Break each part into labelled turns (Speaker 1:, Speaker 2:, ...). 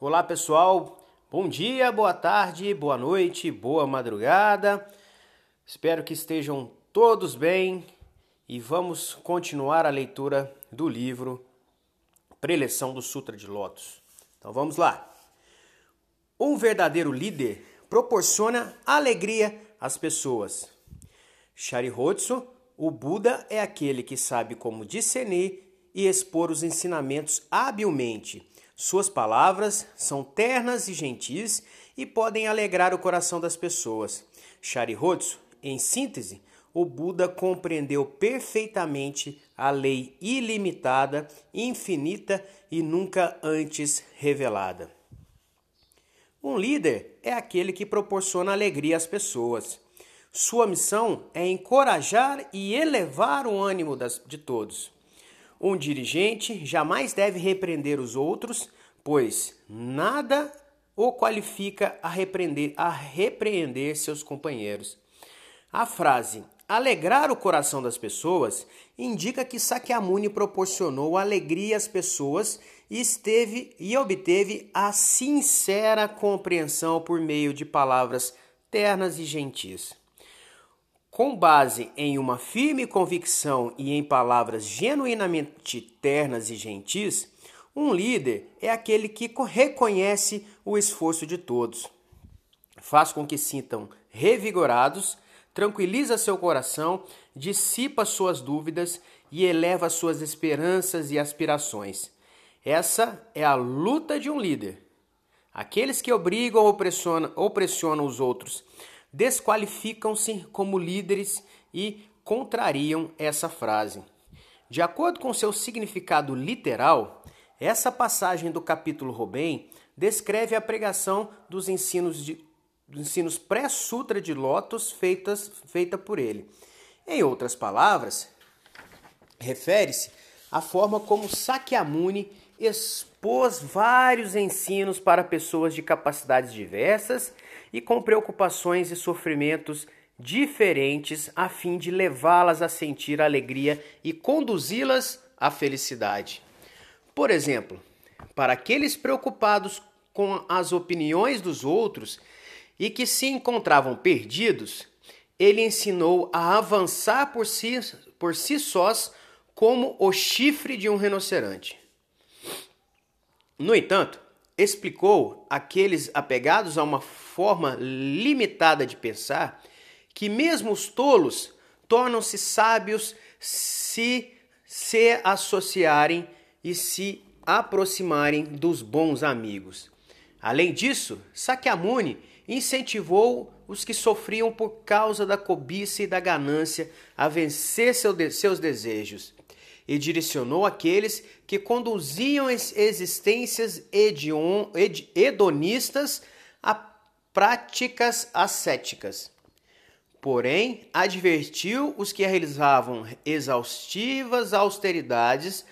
Speaker 1: Olá pessoal, bom dia, boa tarde, boa noite, boa madrugada. Espero que estejam todos bem e vamos continuar a leitura do livro Preleção do Sutra de Lotus. Então vamos lá. Um verdadeiro líder proporciona alegria às pessoas. Sharihotsu, o Buda é aquele que sabe como discernir e expor os ensinamentos habilmente. Suas palavras são ternas e gentis e podem alegrar o coração das pessoas. Sharihotsu, em síntese, o Buda compreendeu perfeitamente a lei ilimitada, infinita e nunca antes revelada. Um líder é aquele que proporciona alegria às pessoas. Sua missão é encorajar e elevar o ânimo das, de todos. Um dirigente jamais deve repreender os outros, pois nada o qualifica a repreender, a repreender seus companheiros. A frase alegrar o coração das pessoas indica que Sakyamuni proporcionou alegria às pessoas e esteve e obteve a sincera compreensão por meio de palavras ternas e gentis. Com base em uma firme convicção e em palavras genuinamente ternas e gentis, um líder é aquele que reconhece o esforço de todos, faz com que sintam revigorados, tranquiliza seu coração, dissipa suas dúvidas e eleva suas esperanças e aspirações. Essa é a luta de um líder. Aqueles que obrigam ou pressionam, ou pressionam os outros desqualificam-se como líderes e contrariam essa frase. De acordo com seu significado literal, essa passagem do capítulo Robem descreve a pregação dos ensinos, dos ensinos pré-sutra de Lotus feitas, feita por ele. Em outras palavras, refere-se à forma como Sakyamuni expôs vários ensinos para pessoas de capacidades diversas e com preocupações e sofrimentos diferentes a fim de levá-las a sentir alegria e conduzi-las à felicidade. Por exemplo, para aqueles preocupados com as opiniões dos outros e que se encontravam perdidos, ele ensinou a avançar por si, por si sós como o chifre de um rinoceronte. No entanto, explicou àqueles apegados a uma forma limitada de pensar que mesmo os tolos tornam-se sábios se se associarem e se aproximarem dos bons amigos. Além disso, Sakyamuni incentivou os que sofriam por causa da cobiça e da ganância a vencer seus desejos e direcionou aqueles que conduziam existências hedonistas a práticas ascéticas. Porém, advertiu os que realizavam exaustivas austeridades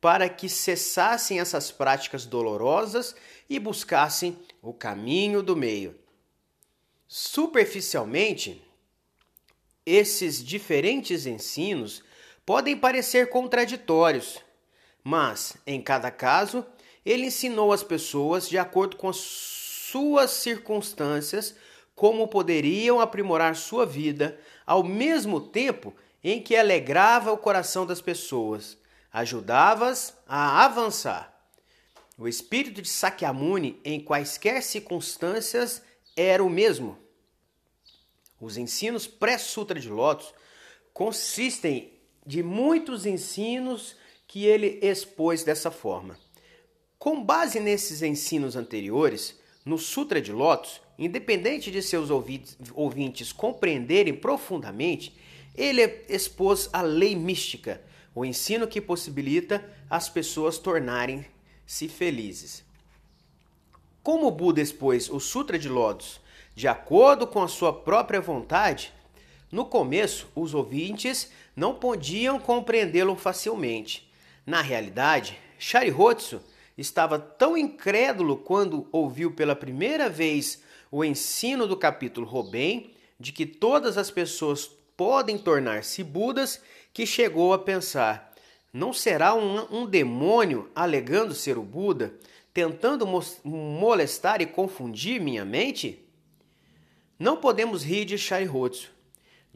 Speaker 1: para que cessassem essas práticas dolorosas e buscassem o caminho do meio. Superficialmente, esses diferentes ensinos podem parecer contraditórios, mas, em cada caso, ele ensinou as pessoas, de acordo com as suas circunstâncias, como poderiam aprimorar sua vida, ao mesmo tempo em que alegrava o coração das pessoas, ajudava-as a avançar. O espírito de Sakyamuni, em quaisquer circunstâncias, era o mesmo. Os ensinos pré-sutra de Lotus consistem de muitos ensinos que ele expôs dessa forma. Com base nesses ensinos anteriores, no Sutra de Lotus, independente de seus ouvintes compreenderem profundamente, ele expôs a lei mística, o ensino que possibilita as pessoas tornarem-se felizes. Como o Buda expôs o Sutra de Lotus de acordo com a sua própria vontade, no começo, os ouvintes não podiam compreendê-lo facilmente. Na realidade, Sharihotsu estava tão incrédulo quando ouviu pela primeira vez o ensino do capítulo Robem de que todas as pessoas podem tornar-se Budas que chegou a pensar: Não será um, um demônio alegando ser o Buda, tentando molestar e confundir minha mente? Não podemos rir de Shairotsu.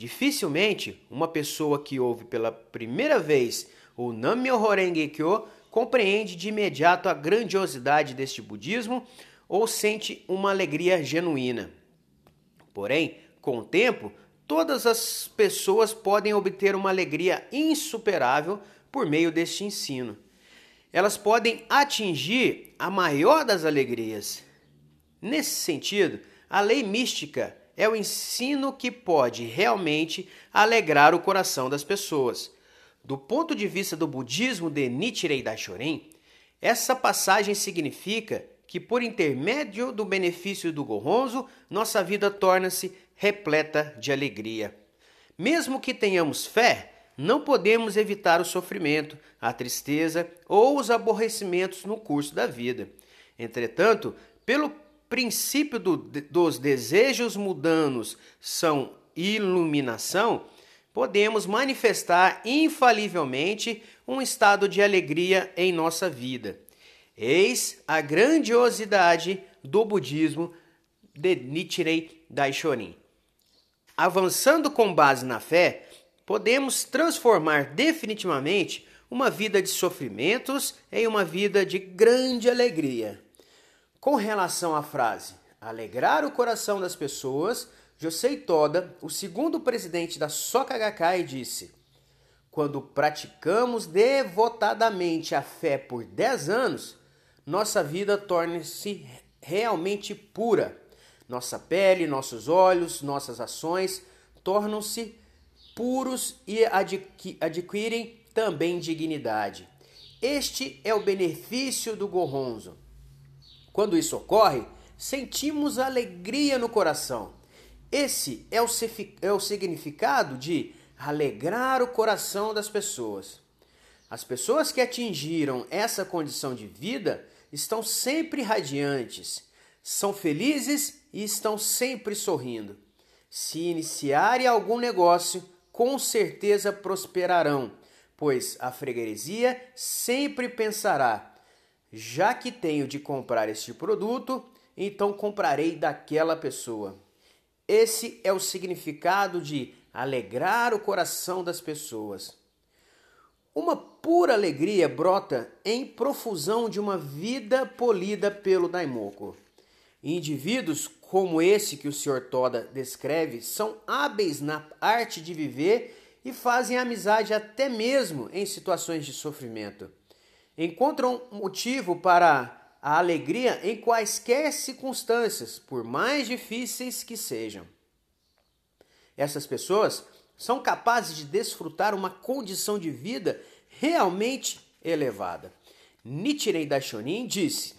Speaker 1: Dificilmente uma pessoa que ouve pela primeira vez o Nammyo Horenge Kyo compreende de imediato a grandiosidade deste budismo ou sente uma alegria genuína. Porém, com o tempo, todas as pessoas podem obter uma alegria insuperável por meio deste ensino. Elas podem atingir a maior das alegrias. Nesse sentido, a lei mística é o ensino que pode realmente alegrar o coração das pessoas. Do ponto de vista do budismo de Nichiren Daishonin, essa passagem significa que por intermédio do benefício do Goronzo, nossa vida torna-se repleta de alegria. Mesmo que tenhamos fé, não podemos evitar o sofrimento, a tristeza ou os aborrecimentos no curso da vida. Entretanto, pelo princípio do, dos desejos mudanos são iluminação, podemos manifestar infalivelmente um estado de alegria em nossa vida. Eis a grandiosidade do budismo de Nichiren Daishonin. Avançando com base na fé, podemos transformar definitivamente uma vida de sofrimentos em uma vida de grande alegria. Com relação à frase alegrar o coração das pessoas, Josei Toda, o segundo presidente da Soka Gakkai, disse: Quando praticamos devotadamente a fé por 10 anos, nossa vida torna-se realmente pura. Nossa pele, nossos olhos, nossas ações tornam-se puros e adquirem também dignidade. Este é o benefício do Goronzo. Quando isso ocorre, sentimos alegria no coração. Esse é o, é o significado de alegrar o coração das pessoas. As pessoas que atingiram essa condição de vida estão sempre radiantes, são felizes e estão sempre sorrindo. Se iniciarem algum negócio, com certeza prosperarão, pois a freguesia sempre pensará: já que tenho de comprar este produto, então comprarei daquela pessoa. Esse é o significado de alegrar o coração das pessoas. Uma pura alegria brota em profusão de uma vida polida pelo Daimoku. Indivíduos como esse que o Sr. Toda descreve são hábeis na arte de viver e fazem amizade até mesmo em situações de sofrimento. Encontram motivo para a alegria em quaisquer circunstâncias, por mais difíceis que sejam. Essas pessoas são capazes de desfrutar uma condição de vida realmente elevada. Nichiren Daishonin disse: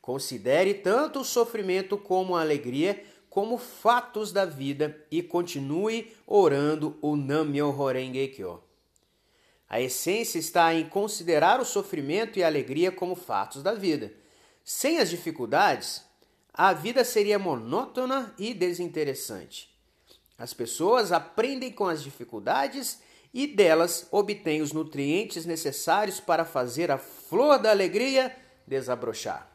Speaker 1: Considere tanto o sofrimento como a alegria como fatos da vida e continue orando o Nammyo Horenge Kyo. A essência está em considerar o sofrimento e a alegria como fatos da vida. Sem as dificuldades, a vida seria monótona e desinteressante. As pessoas aprendem com as dificuldades e delas obtêm os nutrientes necessários para fazer a flor da alegria desabrochar.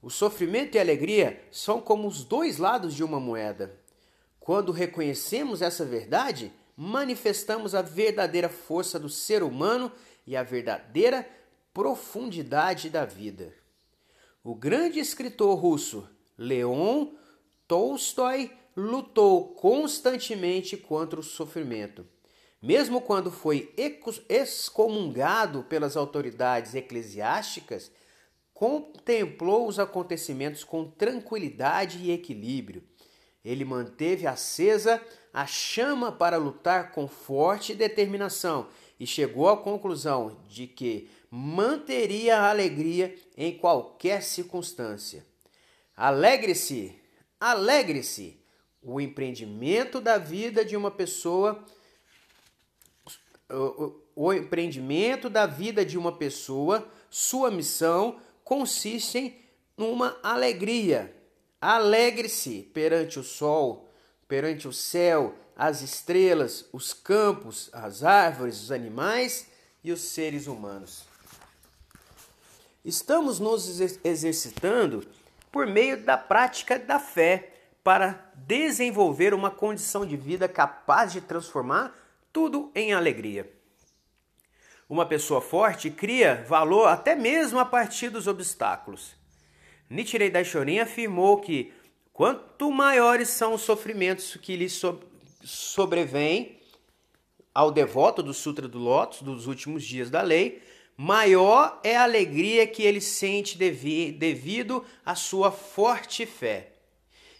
Speaker 1: O sofrimento e a alegria são como os dois lados de uma moeda. Quando reconhecemos essa verdade, manifestamos a verdadeira força do ser humano e a verdadeira profundidade da vida. O grande escritor russo Leon Tolstói lutou constantemente contra o sofrimento. Mesmo quando foi excomungado pelas autoridades eclesiásticas, contemplou os acontecimentos com tranquilidade e equilíbrio. Ele manteve acesa a chama para lutar com forte determinação e chegou à conclusão de que manteria a alegria em qualquer circunstância. Alegre-se, alegre-se, o empreendimento da vida de uma pessoa, o, empreendimento da vida de uma pessoa, sua missão consiste em uma alegria. Alegre-se perante o sol, perante o céu, as estrelas, os campos, as árvores, os animais e os seres humanos. Estamos nos exercitando por meio da prática da fé para desenvolver uma condição de vida capaz de transformar tudo em alegria. Uma pessoa forte cria valor até mesmo a partir dos obstáculos. Nichiren Daishonin afirmou que quanto maiores são os sofrimentos que lhe so sobrevêm ao devoto do Sutra do Lótus dos últimos dias da lei, maior é a alegria que ele sente devi devido à sua forte fé.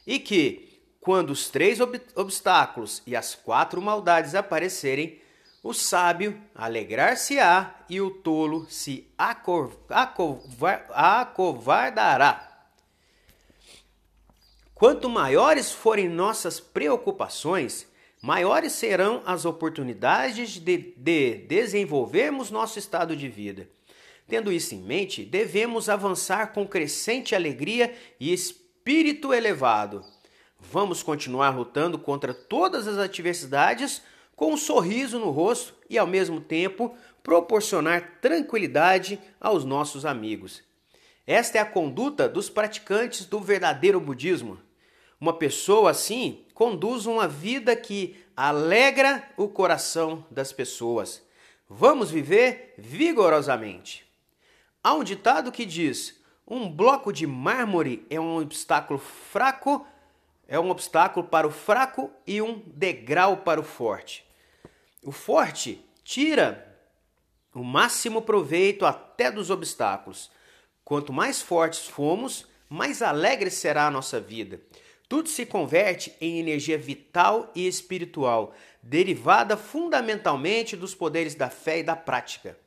Speaker 1: E que, quando os três ob obstáculos e as quatro maldades aparecerem, o sábio alegrar-se-á e o tolo se acovardará. Quanto maiores forem nossas preocupações, maiores serão as oportunidades de, de desenvolvermos nosso estado de vida. Tendo isso em mente, devemos avançar com crescente alegria e espírito elevado. Vamos continuar lutando contra todas as adversidades com um sorriso no rosto e, ao mesmo tempo, proporcionar tranquilidade aos nossos amigos. Esta é a conduta dos praticantes do verdadeiro budismo. Uma pessoa assim conduz uma vida que alegra o coração das pessoas. Vamos viver vigorosamente. Há um ditado que diz: um bloco de mármore é um obstáculo fraco, é um obstáculo para o fraco e um degrau para o forte. O forte tira o máximo proveito até dos obstáculos. Quanto mais fortes fomos, mais alegre será a nossa vida. Tudo se converte em energia vital e espiritual, derivada fundamentalmente dos poderes da fé e da prática.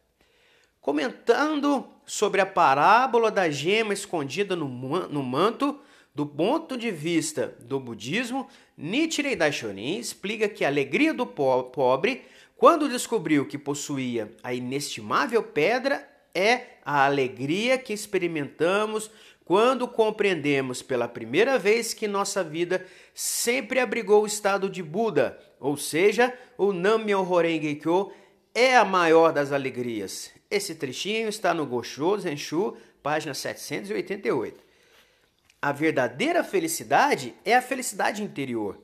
Speaker 1: Comentando sobre a parábola da gema escondida no, manto, do ponto de vista do budismo, Nichiren Daishonin explica que a alegria do pobre, quando descobriu que possuía a inestimável pedra, é a alegria que experimentamos quando compreendemos pela primeira vez que nossa vida sempre abrigou o estado de Buda, ou seja, o Nammyo Horenge Kyo é a maior das alegrias. Esse trechinho está no Gosho Zenshu, página 788. A verdadeira felicidade é a felicidade interior.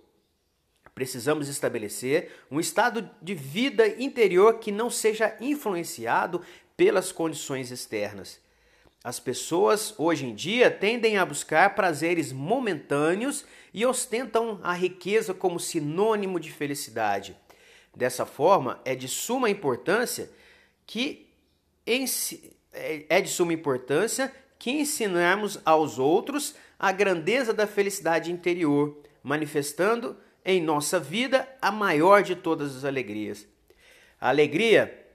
Speaker 1: Precisamos estabelecer um estado de vida interior que não seja influenciado pelas condições externas. As pessoas hoje em dia tendem a buscar prazeres momentâneos e ostentam a riqueza como sinônimo de felicidade. Dessa forma, é de suma importância que é, é de suma importância que ensinarmos aos outros a grandeza da felicidade interior, manifestando em nossa vida a maior de todas as alegrias. A alegria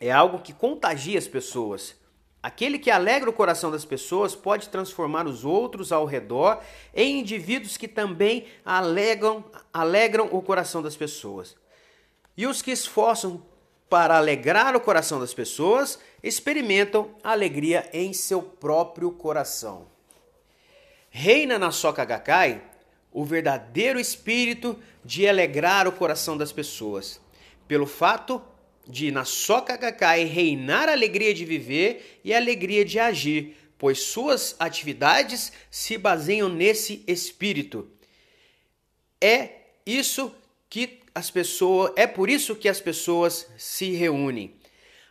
Speaker 1: é algo que contagia as pessoas. Aquele que alegra o coração das pessoas pode transformar os outros ao redor em indivíduos que também alegram, alegram o coração das pessoas. E os que esforçam para alegrar o coração das pessoas experimentam alegria em seu próprio coração. Reina na Soka Gakkai o verdadeiro espírito de alegrar o coração das pessoas, pelo fato de na Soka Gakkai reinar a alegria de viver e a alegria de agir, pois suas atividades se baseiam nesse espírito. É isso que as pessoas, é por isso que as pessoas se reúnem.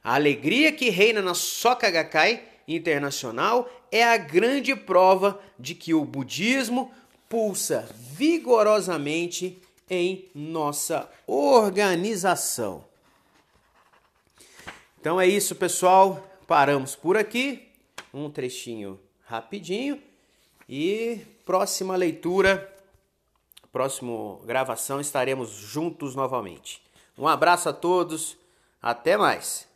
Speaker 1: A alegria que reina na Soka Gakkai internacional é a grande prova de que o budismo pulsa vigorosamente em nossa organização. Então é isso, pessoal. Paramos por aqui. Um trechinho rapidinho. E próxima leitura, próxima gravação, estaremos juntos novamente. Um abraço a todos. Até mais.